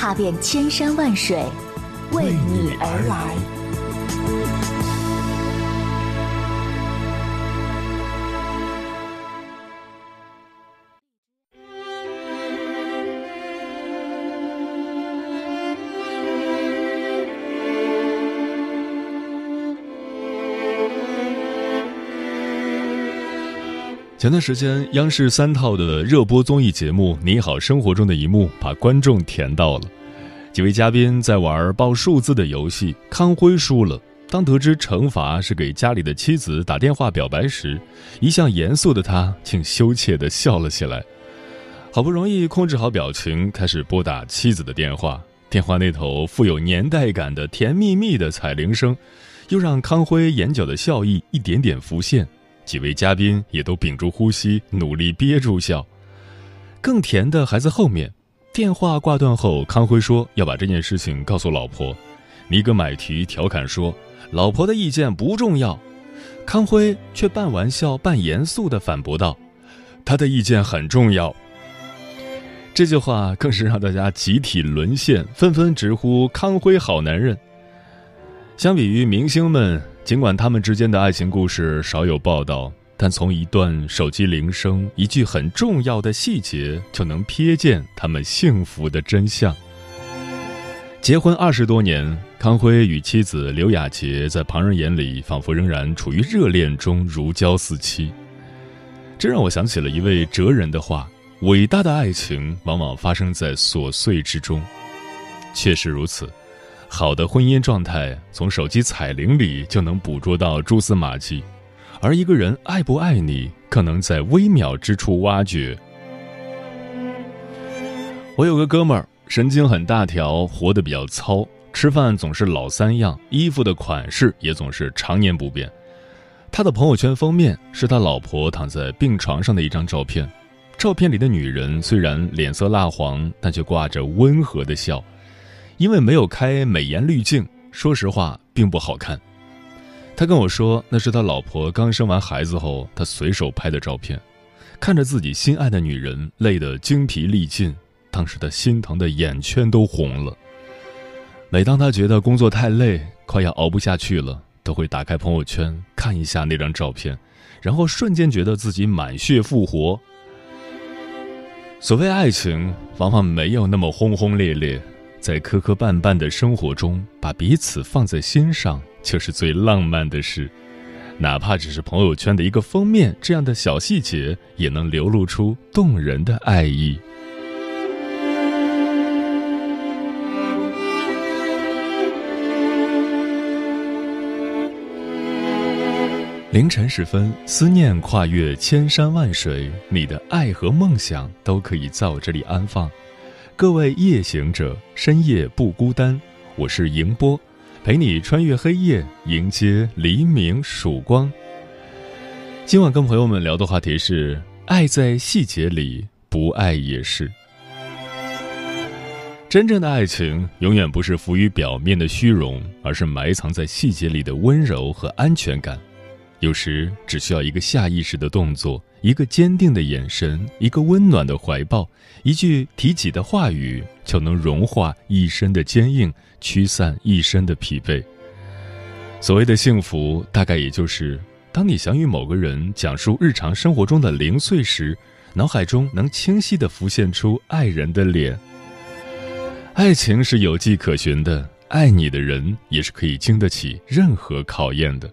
踏遍千山万水，为你而来。前段时间，央视三套的热播综艺节目《你好生活中的一幕》把观众甜到了。几位嘉宾在玩报数字的游戏，康辉输了。当得知惩罚是给家里的妻子打电话表白时，一向严肃的他竟羞怯地笑了起来。好不容易控制好表情，开始拨打妻子的电话。电话那头富有年代感的甜蜜蜜的彩铃声，又让康辉眼角的笑意一点点浮现。几位嘉宾也都屏住呼吸，努力憋住笑。更甜的还在后面。电话挂断后，康辉说要把这件事情告诉老婆。尼格买提调侃说：“老婆的意见不重要。”康辉却半玩笑半严肃地反驳道：“他的意见很重要。”这句话更是让大家集体沦陷，纷纷直呼康辉好男人。相比于明星们。尽管他们之间的爱情故事少有报道，但从一段手机铃声、一句很重要的细节，就能瞥见他们幸福的真相。结婚二十多年，康辉与妻子刘雅洁在旁人眼里仿佛仍然处于热恋中，如胶似漆。这让我想起了一位哲人的话：“伟大的爱情往往发生在琐碎之中。”确实如此。好的婚姻状态，从手机彩铃里就能捕捉到蛛丝马迹，而一个人爱不爱你，可能在微妙之处挖掘。我有个哥们儿，神经很大条，活得比较糙，吃饭总是老三样，衣服的款式也总是常年不变。他的朋友圈封面是他老婆躺在病床上的一张照片，照片里的女人虽然脸色蜡黄，但却挂着温和的笑。因为没有开美颜滤镜，说实话并不好看。他跟我说，那是他老婆刚生完孩子后，他随手拍的照片。看着自己心爱的女人累得精疲力尽，当时他心疼的眼圈都红了。每当他觉得工作太累，快要熬不下去了，都会打开朋友圈看一下那张照片，然后瞬间觉得自己满血复活。所谓爱情，往往没有那么轰轰烈烈。在磕磕绊绊的生活中，把彼此放在心上，就是最浪漫的事。哪怕只是朋友圈的一个封面，这样的小细节也能流露出动人的爱意。凌晨时分，思念跨越千山万水，你的爱和梦想都可以在我这里安放。各位夜行者，深夜不孤单。我是迎波，陪你穿越黑夜，迎接黎明曙光。今晚跟朋友们聊的话题是：爱在细节里，不爱也是。真正的爱情，永远不是浮于表面的虚荣，而是埋藏在细节里的温柔和安全感。有时只需要一个下意识的动作，一个坚定的眼神，一个温暖的怀抱，一句提起的话语，就能融化一身的坚硬，驱散一身的疲惫。所谓的幸福，大概也就是当你想与某个人讲述日常生活中的零碎时，脑海中能清晰地浮现出爱人的脸。爱情是有迹可循的，爱你的人也是可以经得起任何考验的。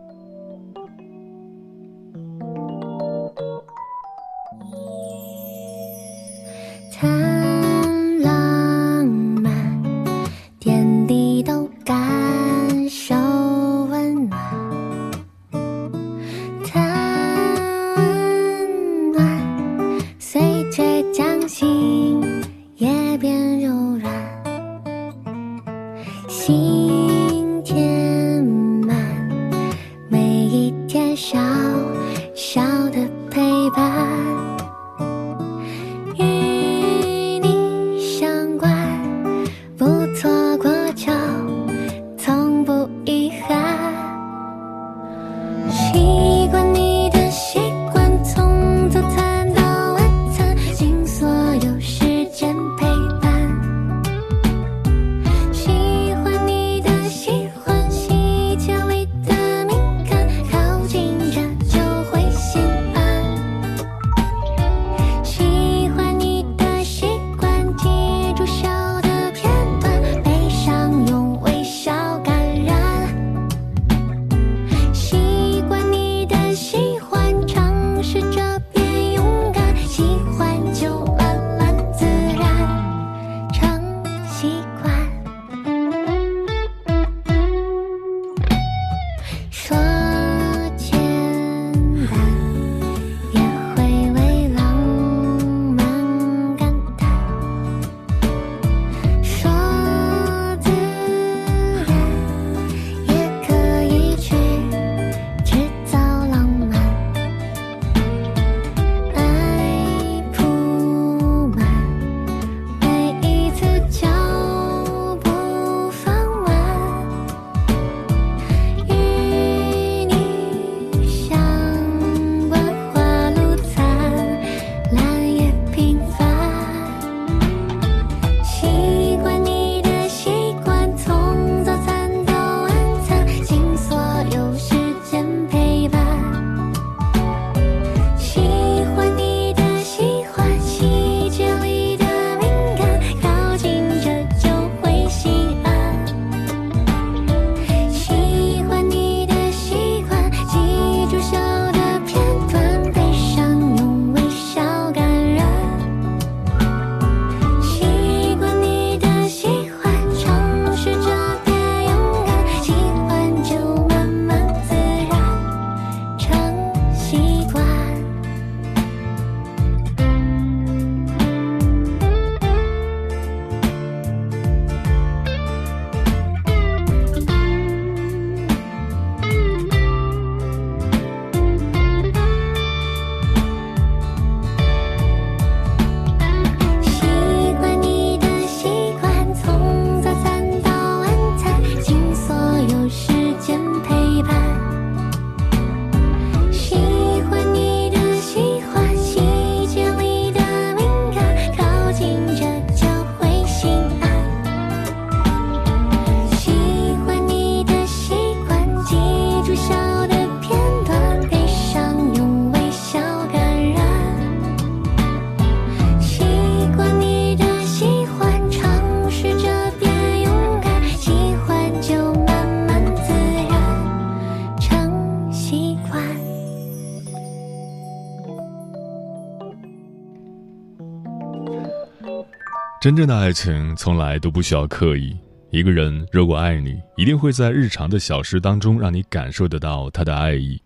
真正的爱情从来都不需要刻意。一个人如果爱你，一定会在日常的小事当中让你感受得到他的爱意，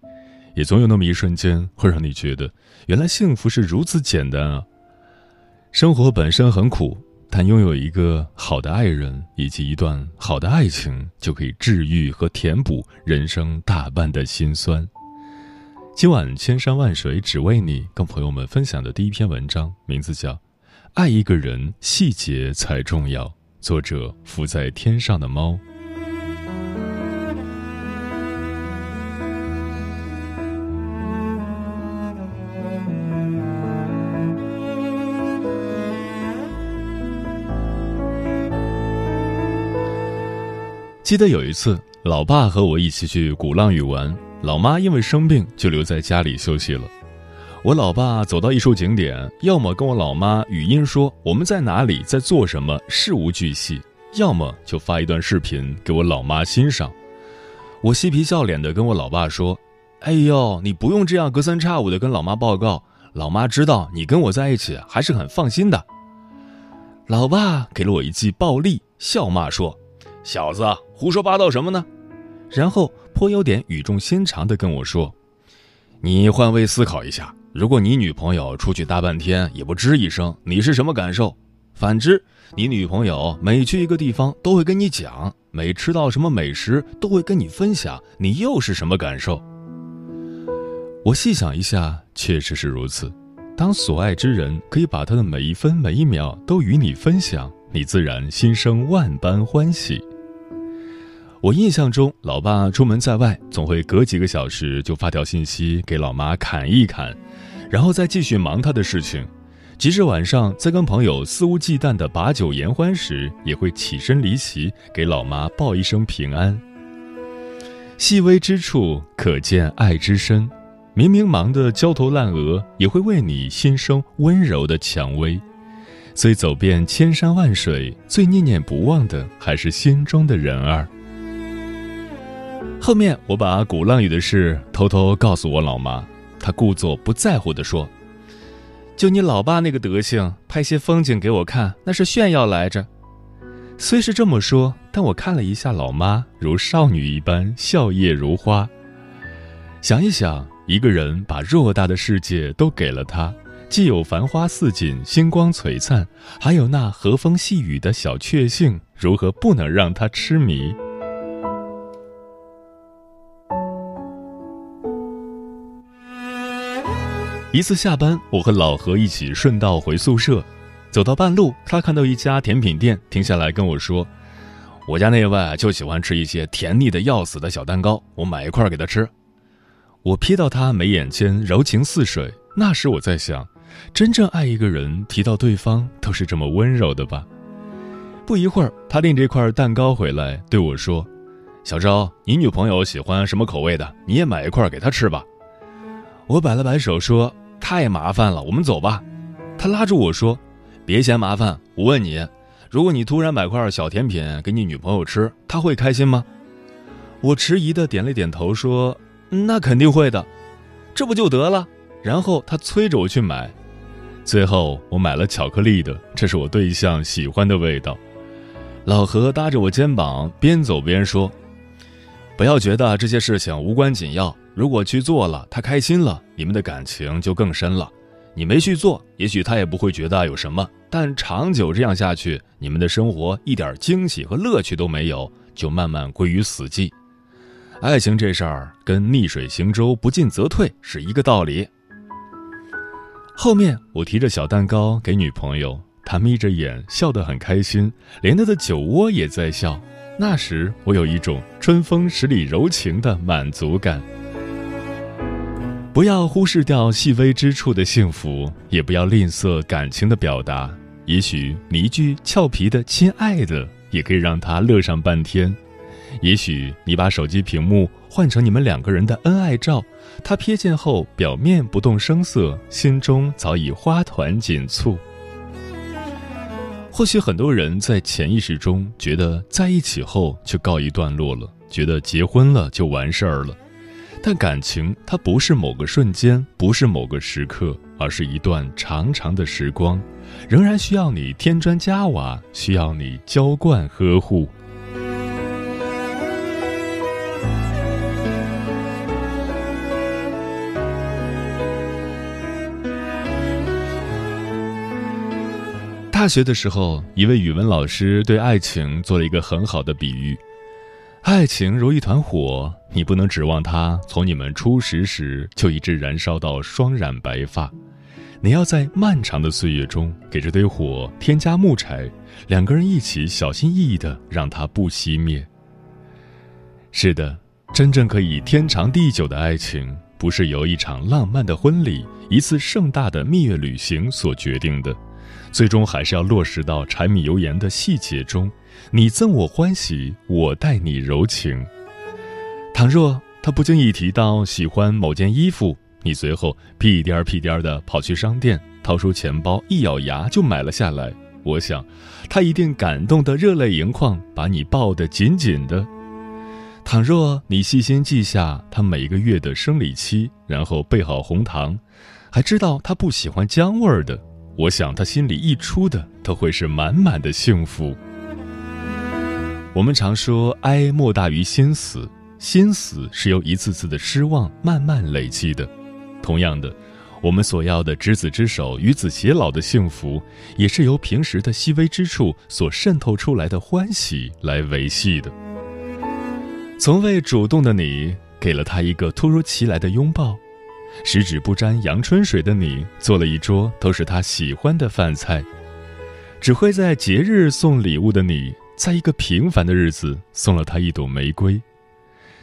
也总有那么一瞬间会让你觉得，原来幸福是如此简单啊！生活本身很苦，但拥有一个好的爱人以及一段好的爱情，就可以治愈和填补人生大半的辛酸。今晚千山万水只为你，跟朋友们分享的第一篇文章，名字叫。爱一个人，细节才重要。作者：浮在天上的猫。记得有一次，老爸和我一起去鼓浪屿玩，老妈因为生病就留在家里休息了。我老爸走到一处景点，要么跟我老妈语音说我们在哪里，在做什么，事无巨细；要么就发一段视频给我老妈欣赏。我嬉皮笑脸的跟我老爸说：“哎呦，你不用这样隔三差五的跟老妈报告，老妈知道你跟我在一起还是很放心的。”老爸给了我一记暴力，笑骂说：“小子，胡说八道什么呢？”然后颇有点语重心长的跟我说：“你换位思考一下。”如果你女朋友出去大半天也不吱一声，你是什么感受？反之，你女朋友每去一个地方都会跟你讲，每吃到什么美食都会跟你分享，你又是什么感受？我细想一下，确实是如此。当所爱之人可以把他的每一分每一秒都与你分享，你自然心生万般欢喜。我印象中，老爸出门在外，总会隔几个小时就发条信息给老妈砍一砍。然后再继续忙他的事情，即使晚上在跟朋友肆无忌惮的把酒言欢时，也会起身离席给老妈报一声平安。细微之处可见爱之深，明明忙得焦头烂额，也会为你心生温柔的蔷薇。所以走遍千山万水，最念念不忘的还是心中的人儿。后面我把鼓浪屿的事偷偷告诉我老妈。她故作不在乎地说：“就你老爸那个德行，拍些风景给我看，那是炫耀来着。”虽是这么说，但我看了一下老妈，如少女一般笑靥如花。想一想，一个人把偌大的世界都给了他，既有繁花似锦、星光璀璨，还有那和风细雨的小确幸，如何不能让他痴迷？一次下班，我和老何一起顺道回宿舍，走到半路，他看到一家甜品店，停下来跟我说：“我家那位就喜欢吃一些甜腻的要死的小蛋糕，我买一块给他吃。”我瞥到他眉眼间柔情似水，那时我在想，真正爱一个人，提到对方都是这么温柔的吧？不一会儿，他拎着一块蛋糕回来，对我说：“小周，你女朋友喜欢什么口味的？你也买一块给她吃吧。”我摆了摆手说。太麻烦了，我们走吧。他拉住我说：“别嫌麻烦，我问你，如果你突然买块小甜品给你女朋友吃，她会开心吗？”我迟疑的点了点头说：“那肯定会的，这不就得了。”然后他催着我去买，最后我买了巧克力的，这是我对象喜欢的味道。老何搭着我肩膀，边走边说：“不要觉得这些事情无关紧要。”如果去做了，他开心了，你们的感情就更深了。你没去做，也许他也不会觉得有什么。但长久这样下去，你们的生活一点惊喜和乐趣都没有，就慢慢归于死寂。爱情这事儿跟逆水行舟，不进则退是一个道理。后面我提着小蛋糕给女朋友，她眯着眼笑得很开心，连她的酒窝也在笑。那时我有一种春风十里柔情的满足感。不要忽视掉细微之处的幸福，也不要吝啬感情的表达。也许你一句俏皮的“亲爱的”，也可以让他乐上半天。也许你把手机屏幕换成你们两个人的恩爱照，他瞥见后表面不动声色，心中早已花团锦簇。或许很多人在潜意识中觉得在一起后就告一段落了，觉得结婚了就完事儿了。但感情它不是某个瞬间，不是某个时刻，而是一段长长的时光，仍然需要你添砖加瓦，需要你浇灌呵护。大学的时候，一位语文老师对爱情做了一个很好的比喻：爱情如一团火，你不能指望它从你们初识时就一直燃烧到双染白发，你要在漫长的岁月中给这堆火添加木柴，两个人一起小心翼翼的让它不熄灭。是的，真正可以天长地久的爱情，不是由一场浪漫的婚礼、一次盛大的蜜月旅行所决定的。最终还是要落实到柴米油盐的细节中，你赠我欢喜，我待你柔情。倘若他不经意提到喜欢某件衣服，你随后屁颠儿屁颠儿的跑去商店，掏出钱包，一咬牙就买了下来。我想，他一定感动得热泪盈眶，把你抱得紧紧的。倘若你细心记下他每个月的生理期，然后备好红糖，还知道他不喜欢姜味儿的。我想，他心里溢出的都会是满满的幸福。我们常说，哀莫大于心死，心死是由一次次的失望慢慢累积的。同样的，我们所要的执子之手，与子偕老的幸福，也是由平时的细微之处所渗透出来的欢喜来维系的。从未主动的你，给了他一个突如其来的拥抱。十指不沾阳春水的你，做了一桌都是他喜欢的饭菜；只会在节日送礼物的你，在一个平凡的日子送了他一朵玫瑰。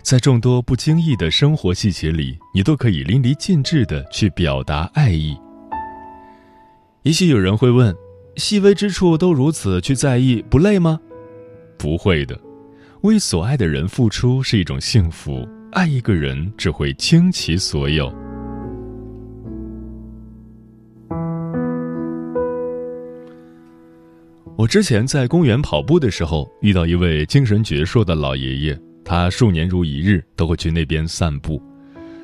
在众多不经意的生活细节里，你都可以淋漓尽致的去表达爱意。也许有人会问：细微之处都如此去在意，不累吗？不会的，为所爱的人付出是一种幸福。爱一个人，只会倾其所有。我之前在公园跑步的时候，遇到一位精神矍铄的老爷爷，他数年如一日都会去那边散步。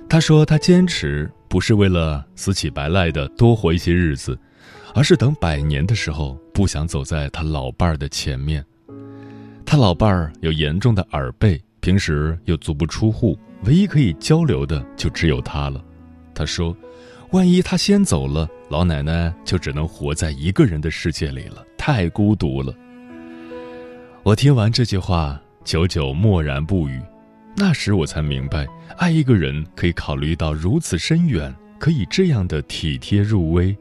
他说，他坚持不是为了死乞白赖的多活一些日子，而是等百年的时候，不想走在他老伴儿的前面。他老伴儿有严重的耳背，平时又足不出户，唯一可以交流的就只有他了。他说。万一他先走了，老奶奶就只能活在一个人的世界里了，太孤独了。我听完这句话，久久默然不语。那时我才明白，爱一个人可以考虑到如此深远，可以这样的体贴入微。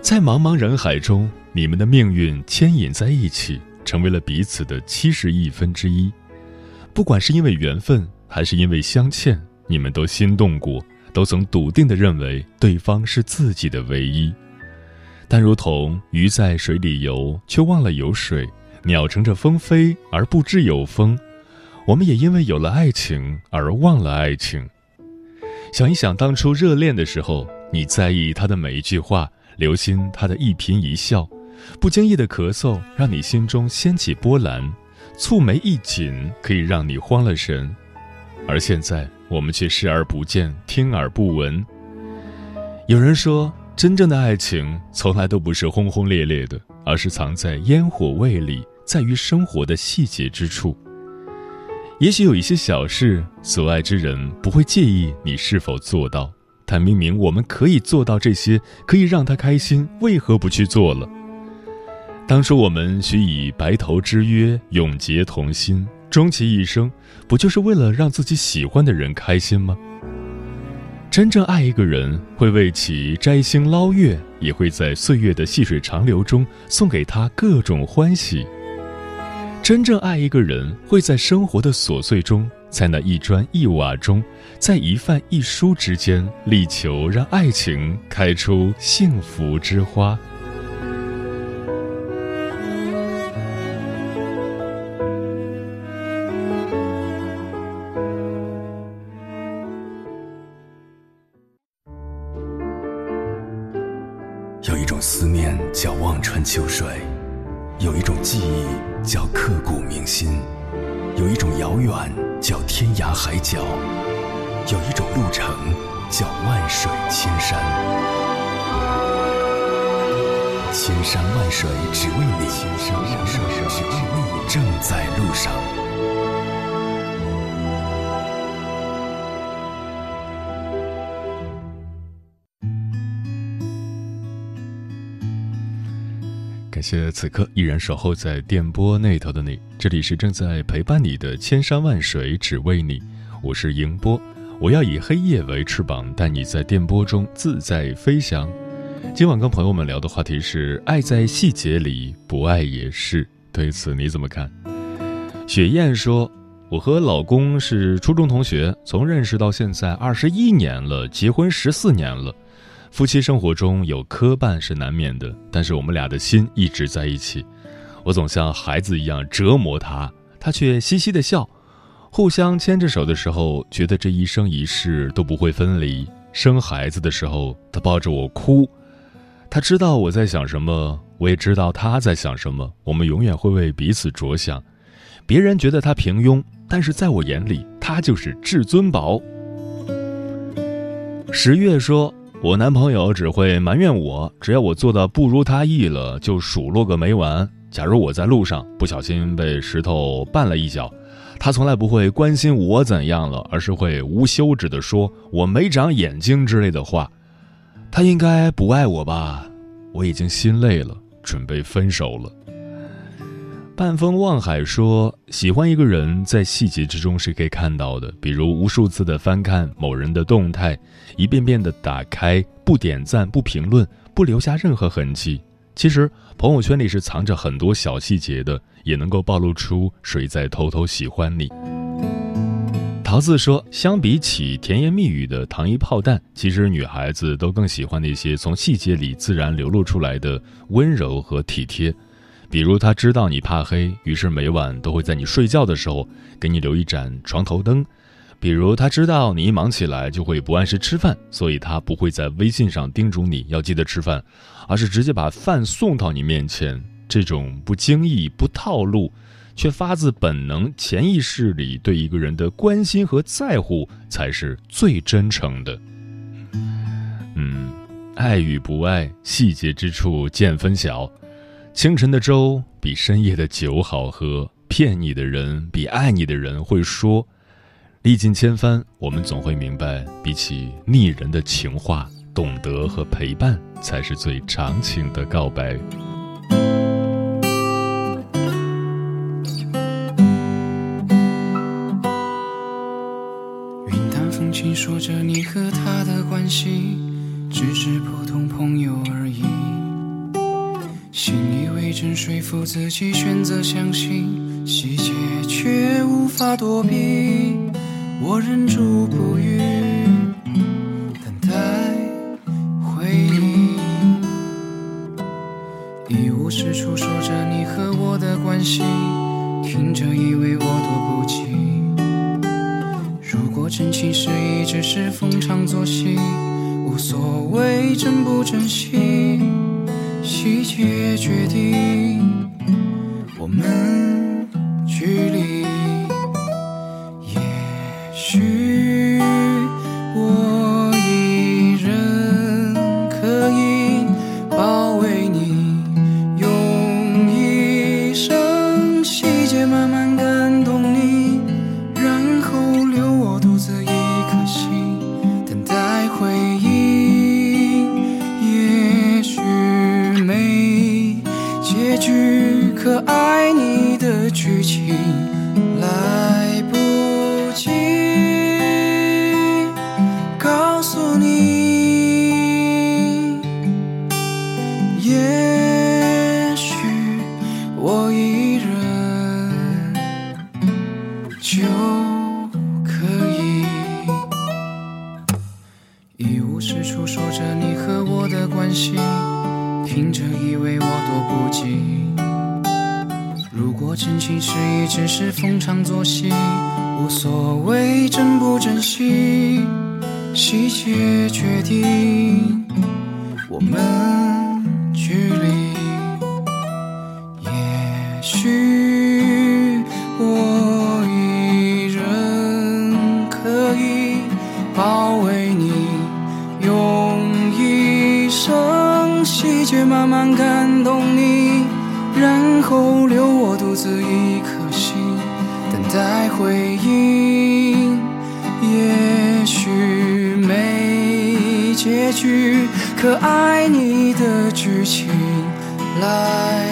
在茫茫人海中，你们的命运牵引在一起，成为了彼此的七十亿分之一。不管是因为缘分，还是因为相欠，你们都心动过，都曾笃定的认为对方是自己的唯一。但如同鱼在水里游，却忘了有水；鸟乘着风飞，而不知有风。我们也因为有了爱情而忘了爱情。想一想当初热恋的时候，你在意他的每一句话，留心他的一颦一笑，不经意的咳嗽让你心中掀起波澜。蹙眉一紧，可以让你慌了神，而现在我们却视而不见，听而不闻。有人说，真正的爱情从来都不是轰轰烈烈的，而是藏在烟火味里，在于生活的细节之处。也许有一些小事，所爱之人不会介意你是否做到，但明明我们可以做到这些，可以让他开心，为何不去做了？当初我们许以白头之约，永结同心，终其一生，不就是为了让自己喜欢的人开心吗？真正爱一个人，会为其摘星捞月，也会在岁月的细水长流中送给他各种欢喜。真正爱一个人，会在生活的琐碎中，在那一砖一瓦中，在一饭一书之间，力求让爱情开出幸福之花。感谢此刻依然守候在电波那头的你，这里是正在陪伴你的千山万水只为你，我是迎波，我要以黑夜为翅膀，带你在电波中自在飞翔。今晚跟朋友们聊的话题是爱在细节里，不爱也是。对此你怎么看？雪燕说：“我和老公是初中同学，从认识到现在二十一年了，结婚十四年了。”夫妻生活中有磕绊是难免的，但是我们俩的心一直在一起。我总像孩子一样折磨他，他却嘻嘻的笑。互相牵着手的时候，觉得这一生一世都不会分离。生孩子的时候，他抱着我哭。他知道我在想什么，我也知道他在想什么。我们永远会为彼此着想。别人觉得他平庸，但是在我眼里，他就是至尊宝。十月说。我男朋友只会埋怨我，只要我做的不如他意了，就数落个没完。假如我在路上不小心被石头绊了一脚，他从来不会关心我怎样了，而是会无休止的说我没长眼睛之类的话。他应该不爱我吧？我已经心累了，准备分手了。半风望海说：“喜欢一个人，在细节之中是可以看到的，比如无数次的翻看某人的动态，一遍遍的打开，不点赞、不评论、不留下任何痕迹。其实朋友圈里是藏着很多小细节的，也能够暴露出谁在偷偷喜欢你。”桃子说：“相比起甜言蜜语的糖衣炮弹，其实女孩子都更喜欢那些从细节里自然流露出来的温柔和体贴。”比如他知道你怕黑，于是每晚都会在你睡觉的时候给你留一盏床头灯；比如他知道你一忙起来就会不按时吃饭，所以他不会在微信上叮嘱你要记得吃饭，而是直接把饭送到你面前。这种不经意、不套路，却发自本能、潜意识里对一个人的关心和在乎，才是最真诚的。嗯，爱与不爱，细节之处见分晓。清晨的粥比深夜的酒好喝，骗你的人比爱你的人会说。历尽千帆，我们总会明白，比起腻人的情话，懂得和陪伴才是最长情的告白。云淡风轻说着你和他的关系，只是普通朋友而已。说服自己选择相信，细节却无法躲避。我忍住不语，等待回应。一无是处说着你和我的关系，听着以为我多不及。如果真情实意只是逢场作戏，无所谓珍不珍惜。细节决定我们距离，包围你，用一生细节慢慢感动你，然后留我独自一颗心等待回应。也许没结局，可爱你的剧情来。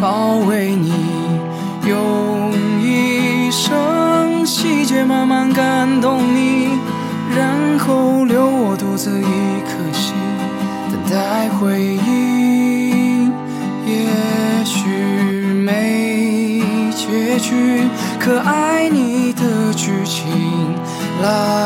包围你，用一生细节慢慢感动你，然后留我独自一颗心，等待回应。也许没结局，可爱你的剧情来